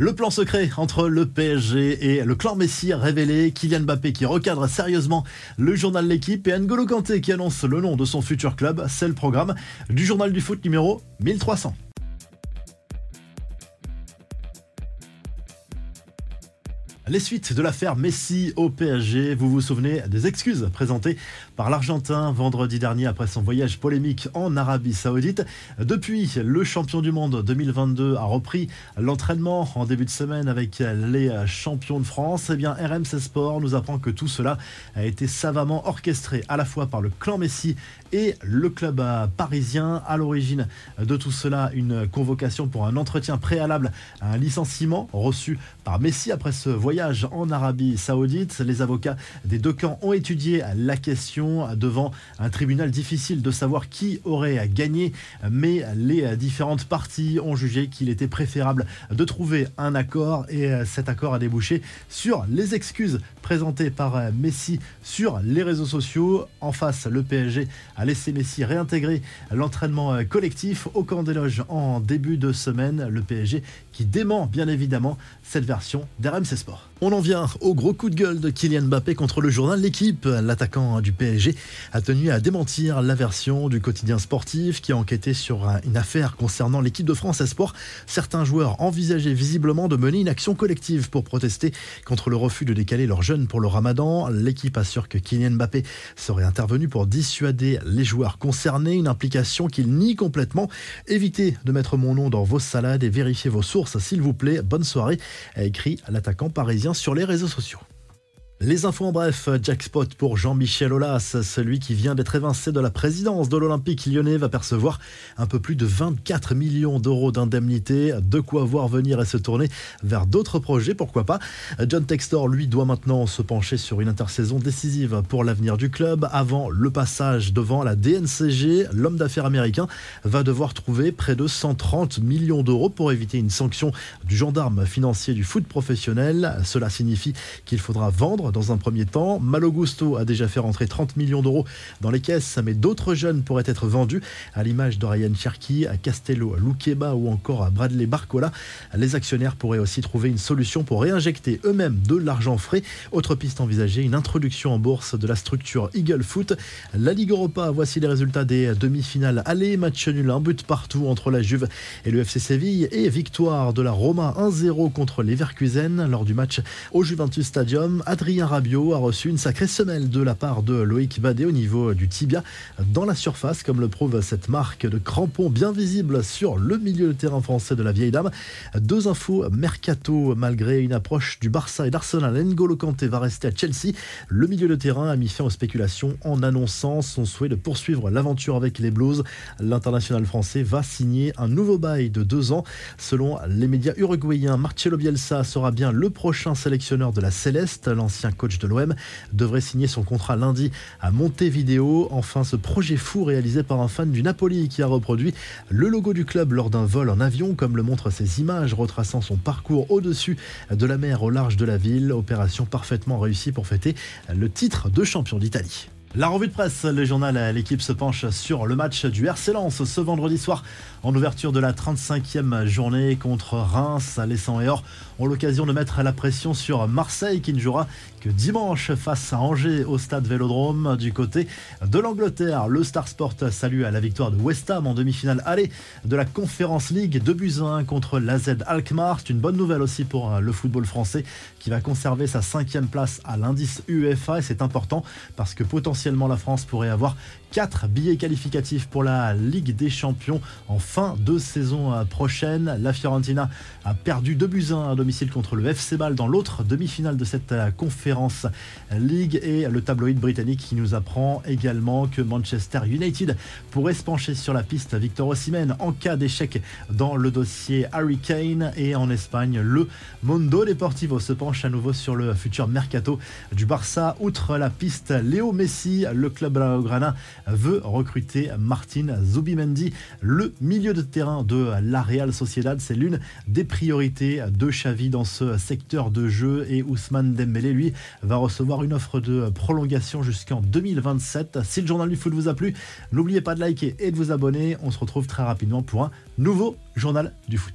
Le plan secret entre le PSG et le clan Messi révélé, Kylian Mbappé qui recadre sérieusement le journal L'équipe et N'Golo Kanté qui annonce le nom de son futur club, c'est le programme du journal du foot numéro 1300. Les suites de l'affaire Messi au PSG, vous vous souvenez des excuses présentées par l'Argentin vendredi dernier après son voyage polémique en Arabie Saoudite. Depuis, le champion du monde 2022 a repris l'entraînement en début de semaine avec les champions de France. Eh bien, RMC Sport nous apprend que tout cela a été savamment orchestré à la fois par le clan Messi et le club parisien. À l'origine de tout cela, une convocation pour un entretien préalable à un licenciement reçu par Messi après ce voyage en Arabie Saoudite. Les avocats des deux camps ont étudié la question devant un tribunal difficile de savoir qui aurait gagné, mais les différentes parties ont jugé qu'il était préférable de trouver un accord et cet accord a débouché sur les excuses présentées par Messi sur les réseaux sociaux. En face, le PSG a laissé Messi réintégrer l'entraînement collectif au camp des loges en début de semaine. Le PSG qui dément bien évidemment cette version d'RMC Sport. On en vient au gros coup de gueule de Kylian Mbappé contre le journal L'équipe. L'attaquant du PSG a tenu à démentir la version du quotidien sportif qui a enquêté sur une affaire concernant l'équipe de France Espoir. Certains joueurs envisageaient visiblement de mener une action collective pour protester contre le refus de décaler leurs jeunes pour le ramadan. L'équipe assure que Kylian Mbappé serait intervenu pour dissuader les joueurs concernés, une implication qu'il nie complètement. Évitez de mettre mon nom dans vos salades et vérifiez vos sources s'il vous plaît. Bonne soirée, a écrit l'attaquant parisien sur les réseaux sociaux. Les infos en bref, jackpot pour Jean-Michel Aulas, celui qui vient d'être évincé de la présidence de l'Olympique lyonnais va percevoir un peu plus de 24 millions d'euros d'indemnité, de quoi voir venir et se tourner vers d'autres projets, pourquoi pas. John Textor, lui, doit maintenant se pencher sur une intersaison décisive pour l'avenir du club. Avant le passage devant la DNCG, l'homme d'affaires américain va devoir trouver près de 130 millions d'euros pour éviter une sanction du gendarme financier du foot professionnel. Cela signifie qu'il faudra vendre dans un premier temps. Malo Gusto a déjà fait rentrer 30 millions d'euros dans les caisses, mais d'autres jeunes pourraient être vendus, à l'image de Ryan Cherky, à Castello Luqueba ou encore à Bradley Barcola. Les actionnaires pourraient aussi trouver une solution pour réinjecter eux-mêmes de l'argent frais. Autre piste envisagée, une introduction en bourse de la structure Eagle Foot. La Ligue Europa, voici les résultats des demi-finales. Allez, match nul, un but partout entre la Juve et le FC Séville et victoire de la Roma 1-0 contre Leverkusen lors du match au Juventus Stadium. Adrien Rabiot a reçu une sacrée semelle de la part de Loïc Badé au niveau du tibia dans la surface, comme le prouve cette marque de crampons bien visible sur le milieu de terrain français de la vieille dame. Deux infos mercato, malgré une approche du Barça et d'Arsenal, N'Golo Kanté va rester à Chelsea. Le milieu de terrain a mis fin aux spéculations en annonçant son souhait de poursuivre l'aventure avec les Blues. L'international français va signer un nouveau bail de deux ans. Selon les médias uruguayens, Marcelo Bielsa sera bien le prochain sélectionneur de la Céleste. L'ancien coach de l'OM, devrait signer son contrat lundi à Montevideo. Enfin, ce projet fou réalisé par un fan du Napoli qui a reproduit le logo du club lors d'un vol en avion, comme le montrent ces images retraçant son parcours au-dessus de la mer au large de la ville. Opération parfaitement réussie pour fêter le titre de champion d'Italie. La revue de presse, le journal L'équipe se penche sur le match du RC Lens ce vendredi soir en ouverture de la 35e journée contre Reims. Les 100 et or ont l'occasion de mettre la pression sur Marseille qui ne jouera que dimanche face à Angers au stade Vélodrome. Du côté de l'Angleterre, le Star Sport salue à la victoire de West Ham en demi-finale aller de la Conference League de Buzyn contre l'AZ Alkmaar. C'est une bonne nouvelle aussi pour le football français qui va conserver sa cinquième place à l'indice UEFA et c'est important parce que potentiellement la France pourrait avoir 4 billets qualificatifs pour la Ligue des Champions en fin de saison prochaine. La Fiorentina a perdu 2 buts 1 à domicile contre le FC Ball dans l'autre demi-finale de cette conférence League. Et le tabloïd britannique qui nous apprend également que Manchester United pourrait se pencher sur la piste Victor Osimhen en cas d'échec dans le dossier Harry Kane. Et en Espagne le Mondo Deportivo se penche à nouveau sur le futur mercato du Barça. Outre la piste Léo Messi le club blaugrana veut recruter Martin Zubimendi, le milieu de terrain de la Real Sociedad. C'est l'une des priorités de Xavi dans ce secteur de jeu et Ousmane Dembélé, lui, va recevoir une offre de prolongation jusqu'en 2027. Si le journal du foot vous a plu, n'oubliez pas de liker et de vous abonner. On se retrouve très rapidement pour un nouveau journal du foot.